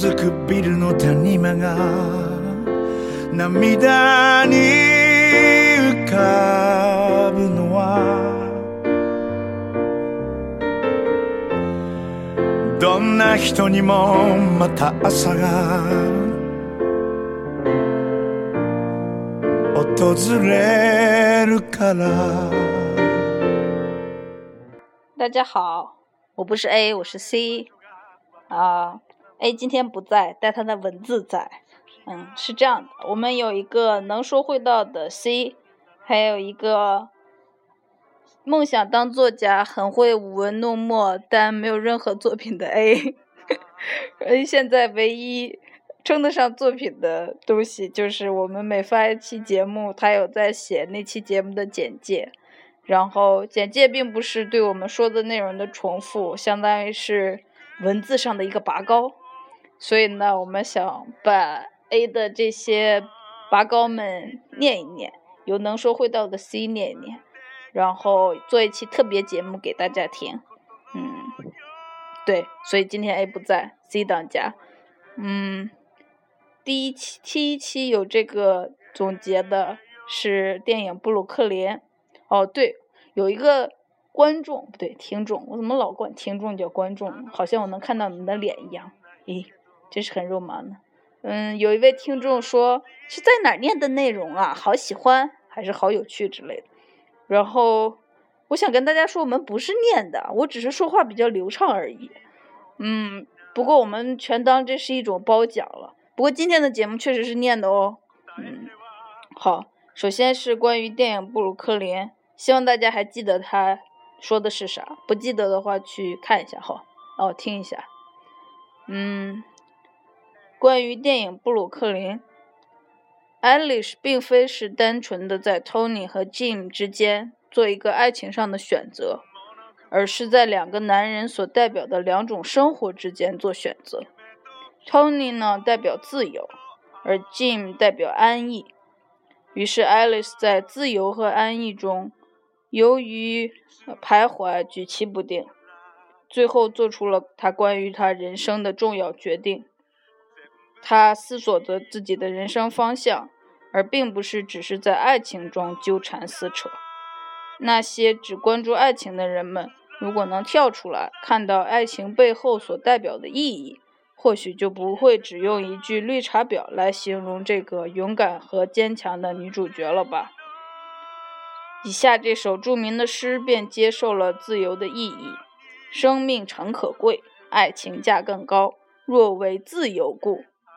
に色づくビルの谷間が涙に浮かぶのはどんな人にもまた朝が訪れるから大家好，我不是 A，我是 C。啊，A 今天不在，但他的文字在。嗯，是这样的，我们有一个能说会道的 C，还有一个梦想当作家、很会舞文弄墨但没有任何作品的 A。A 现在唯一称得上作品的东西，就是我们每发一期节目，他有在写那期节目的简介。然后简介并不是对我们说的内容的重复，相当于是文字上的一个拔高。所以呢，我们想把 A 的这些拔高们念一念，有能说会道的 C 念一念，然后做一期特别节目给大家听。嗯，对，所以今天 A 不在，C 当家。嗯，第一期第一期有这个总结的是电影《布鲁克林》。哦，对。有一个观众不对，听众，我怎么老管听众叫观众？好像我能看到你们的脸一样，咦，真是很肉麻呢。嗯，有一位听众说是在哪念的内容啊？好喜欢，还是好有趣之类的。然后我想跟大家说，我们不是念的，我只是说话比较流畅而已。嗯，不过我们全当这是一种褒奖了。不过今天的节目确实是念的哦。嗯，好，首先是关于电影《布鲁克林》。希望大家还记得他说的是啥，不记得的话去看一下哈，哦，听一下。嗯，关于电影《布鲁克林》，Alice 并非是单纯的在 Tony 和 Jim 之间做一个爱情上的选择，而是在两个男人所代表的两种生活之间做选择。Tony 呢代表自由，而 Jim 代表安逸。于是 Alice 在自由和安逸中。由于徘徊、举棋不定，最后做出了他关于他人生的重要决定。他思索着自己的人生方向，而并不是只是在爱情中纠缠撕扯。那些只关注爱情的人们，如果能跳出来，看到爱情背后所代表的意义，或许就不会只用一句绿茶婊来形容这个勇敢和坚强的女主角了吧。以下这首著名的诗便接受了自由的意义：生命诚可贵，爱情价更高。若为自由故，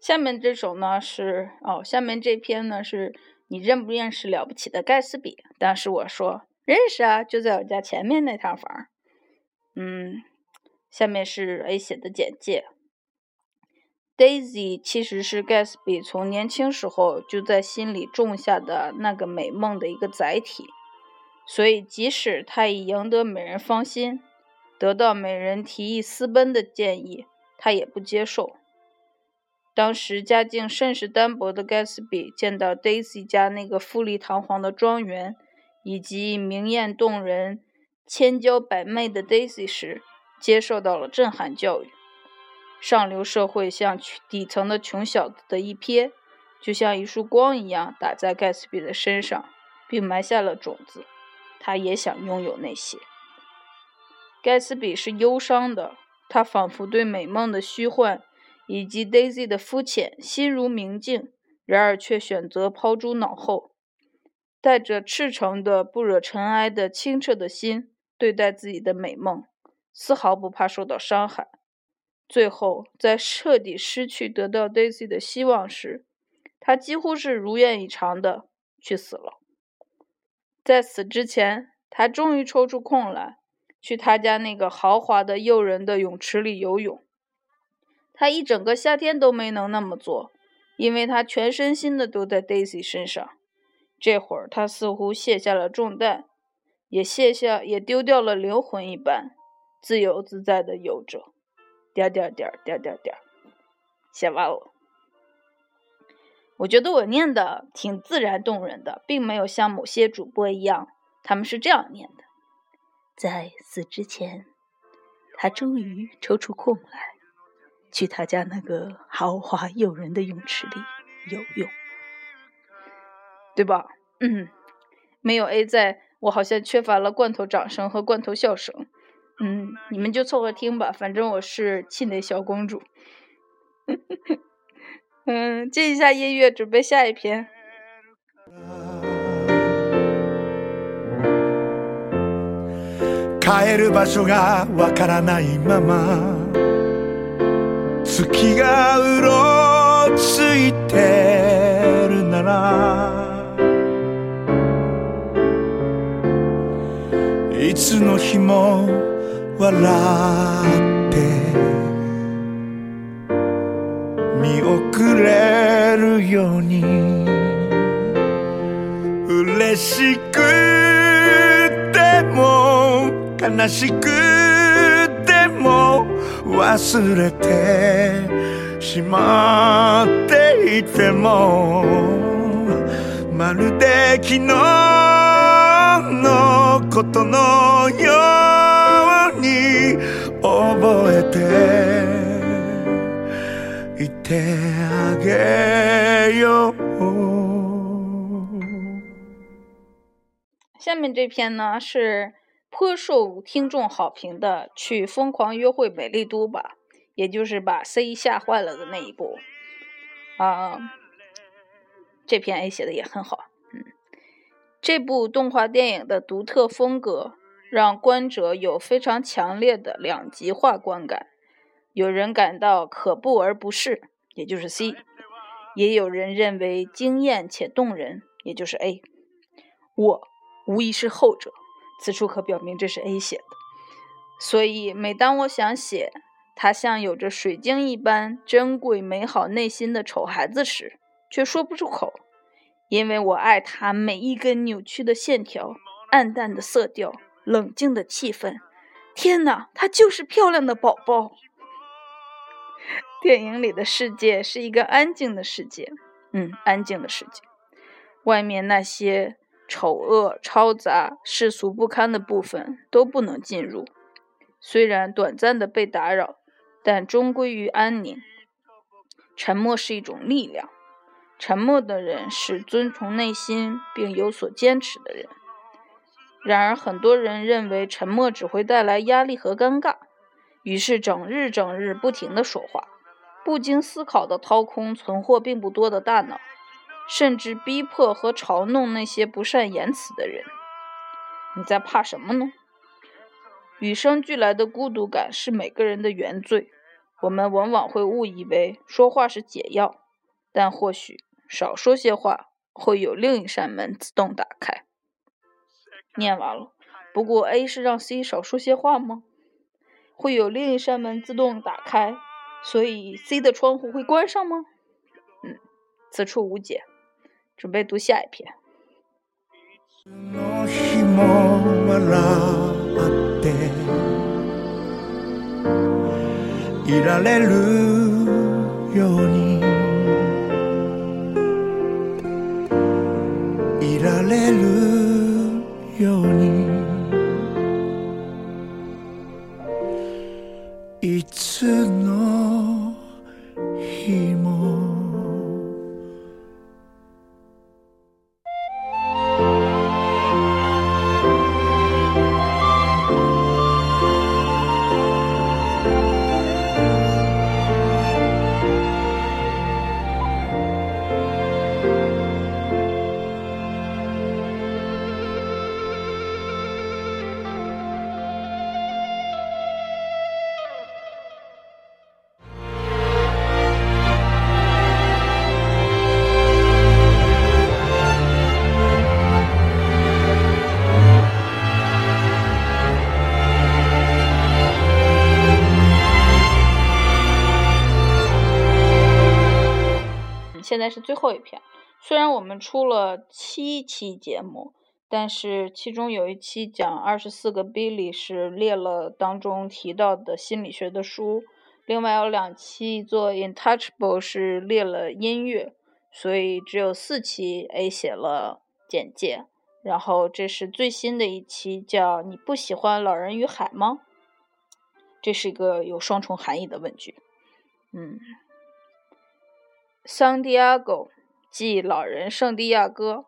下面这首呢是哦，下面这篇呢是你认不认识了不起的盖茨比？当时我说认识啊，就在我家前面那套房。嗯，下面是 A 写的简介。Daisy 其实是盖茨比从年轻时候就在心里种下的那个美梦的一个载体，所以即使他已赢得美人芳心，得到美人提议私奔的建议，他也不接受。当时家境甚是单薄的盖茨比见到 Daisy 家那个富丽堂皇的庄园，以及明艳动人、千娇百媚的 Daisy 时，接受到了震撼教育。上流社会向底层的穷小子的一瞥，就像一束光一样打在盖茨比的身上，并埋下了种子。他也想拥有那些。盖茨比是忧伤的，他仿佛对美梦的虚幻以及 Daisy 的肤浅心如明镜，然而却选择抛诸脑后，带着赤诚的、不惹尘埃的清澈的心对待自己的美梦，丝毫不怕受到伤害。最后，在彻底失去得到 Daisy 的希望时，他几乎是如愿以偿的去死了。在死之前，他终于抽出空来，去他家那个豪华的、诱人的泳池里游泳。他一整个夏天都没能那么做，因为他全身心的都在 Daisy 身上。这会儿，他似乎卸下了重担，也卸下，也丢掉了灵魂一般，自由自在的游着。点点点点点点，写完了。我觉得我念的挺自然动人的，并没有像某些主播一样。他们是这样念的：在死之前，他终于抽出空来，去他家那个豪华诱人的泳池里游泳，对吧？嗯，没有 A 在，我好像缺乏了罐头掌声和罐头笑声。嗯，你们就凑合听吧，反正我是气馁小公主。嗯，接一下音乐，准备下一篇。帰る場所がわからないまま月がうろついてるならいつの日も笑って見送れるように。嬉しくても悲しくても忘れてしまっていてもまるで昨日のことのように覚えててあげよう下面这篇呢是颇受听众好评的《去疯狂约会美丽都》吧，也就是把 C 吓坏了的那一部啊。这篇 A 写的也很好，嗯，这部动画电影的独特风格让观者有非常强烈的两极化观感，有人感到可怖而不适， 也就是 C；也有人认为惊艳且动人，也就是 A。我无疑是后者。此处可表明这是 A 写的，所以每当我想写他像有着水晶一般珍贵美好内心的丑孩子时，却说不出口，因为我爱他每一根扭曲的线条、暗淡的色调、冷静的气氛。天哪，他就是漂亮的宝宝！电影里的世界是一个安静的世界，嗯，安静的世界，外面那些。丑恶、嘈杂、世俗不堪的部分都不能进入，虽然短暂的被打扰，但终归于安宁。沉默是一种力量，沉默的人是遵从内心并有所坚持的人。然而，很多人认为沉默只会带来压力和尴尬，于是整日整日不停地说话，不经思考地掏空存货并不多的大脑。甚至逼迫和嘲弄那些不善言辞的人。你在怕什么呢？与生俱来的孤独感是每个人的原罪。我们往往会误以为说话是解药，但或许少说些话会有另一扇门自动打开。念完了。不过 A 是让 C 少说些话吗？会有另一扇门自动打开，所以 C 的窗户会关上吗？嗯，此处无解。准备读下一篇。いられるように い该是最后一篇。虽然我们出了七期节目，但是其中有一期讲二十四个 Billy 是列了当中提到的心理学的书，另外有两期做 Intouchable 是列了音乐，所以只有四期 A 写了简介。然后这是最新的一期，叫“你不喜欢老人与海吗？”这是一个有双重含义的问句。嗯，San Diego，即老人圣地亚哥，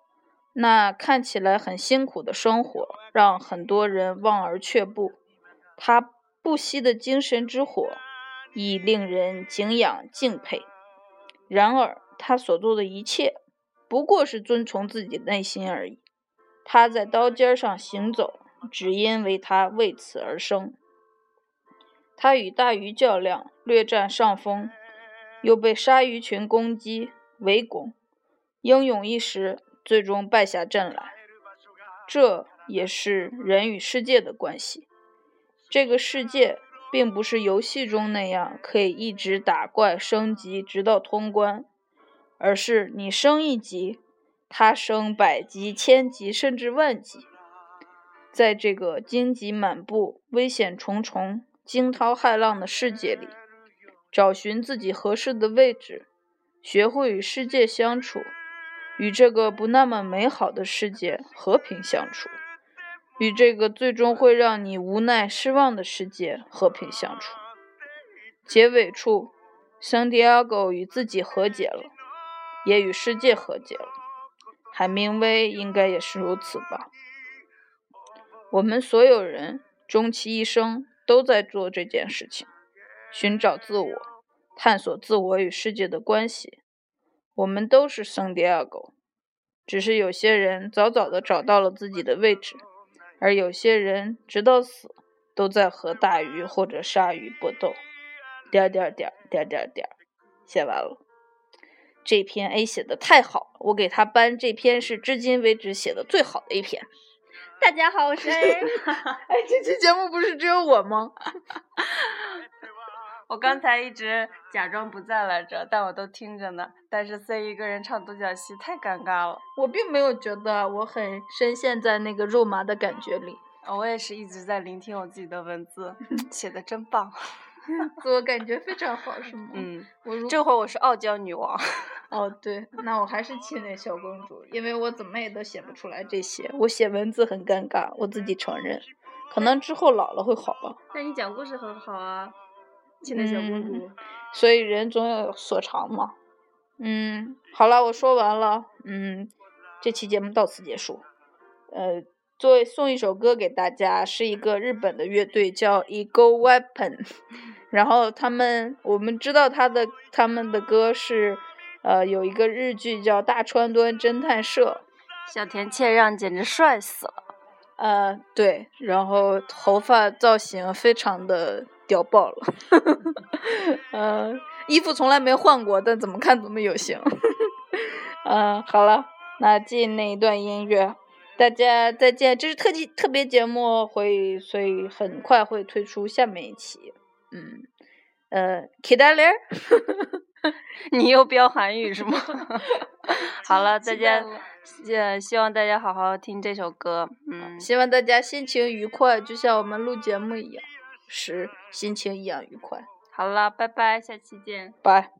那看起来很辛苦的生活，让很多人望而却步。他不息的精神之火，亦令人敬仰敬佩。然而，他所做的一切，不过是遵从自己内心而已。他在刀尖上行走，只因为他为此而生。他与大鱼较量，略占上风，又被鲨鱼群攻击围攻，英勇一时，最终败下阵来。这也是人与世界的关系。这个世界并不是游戏中那样可以一直打怪升级直到通关，而是你升一级。他升百级、千级，甚至万级，在这个荆棘满布、危险重重、惊涛骇浪的世界里，找寻自己合适的位置，学会与世界相处，与这个不那么美好的世界和平相处，与这个最终会让你无奈失望的世界和平相处。结尾处，圣地亚哥与自己和解了，也与世界和解了。海明威应该也是如此吧。我们所有人终其一生都在做这件事情，寻找自我，探索自我与世界的关系。我们都是圣地亚哥，只是有些人早早的找到了自己的位置，而有些人直到死都在和大鱼或者鲨鱼搏斗。点点点点点点，写完了。这篇 A 写的太好了，我给他颁这篇是至今为止写的最好的一篇。大家好，我是 A。哎，这期节目不是只有我吗？我刚才一直假装不在来着，但我都听着呢。但是 C 一个人唱独角戏太尴尬了。我并没有觉得我很深陷在那个肉麻的感觉里。我也是一直在聆听我自己的文字，写的真棒。自我感觉非常好，是吗？嗯，我这会儿我是傲娇女王。哦，对，那我还是亲那小公主，因为我怎么也都写不出来这些，我写文字很尴尬，我自己承认。可能之后老了会好吧。但你讲故事很好啊，亲那小公主。所以人总有所长嘛。嗯，好了，我说完了。嗯，这期节目到此结束。呃。作为送一首歌给大家，是一个日本的乐队叫 Ego Weapon，然后他们我们知道他的他们的歌是，呃，有一个日剧叫《大川端侦探社》，小田切让简直帅死了，呃，对，然后头发造型非常的屌爆了，嗯，衣服从来没换过，但怎么看怎么有型，嗯，好了，那进那一段音乐。大家再见，这是特辑特别节目，会所以很快会推出下面一期。嗯，呃 k l e 你又飙韩语是吗？好了，大家，呃，希望大家好好听这首歌。嗯，希望大家心情愉快，就像我们录节目一样，是心情一样愉快。好了，拜拜，下期见。拜。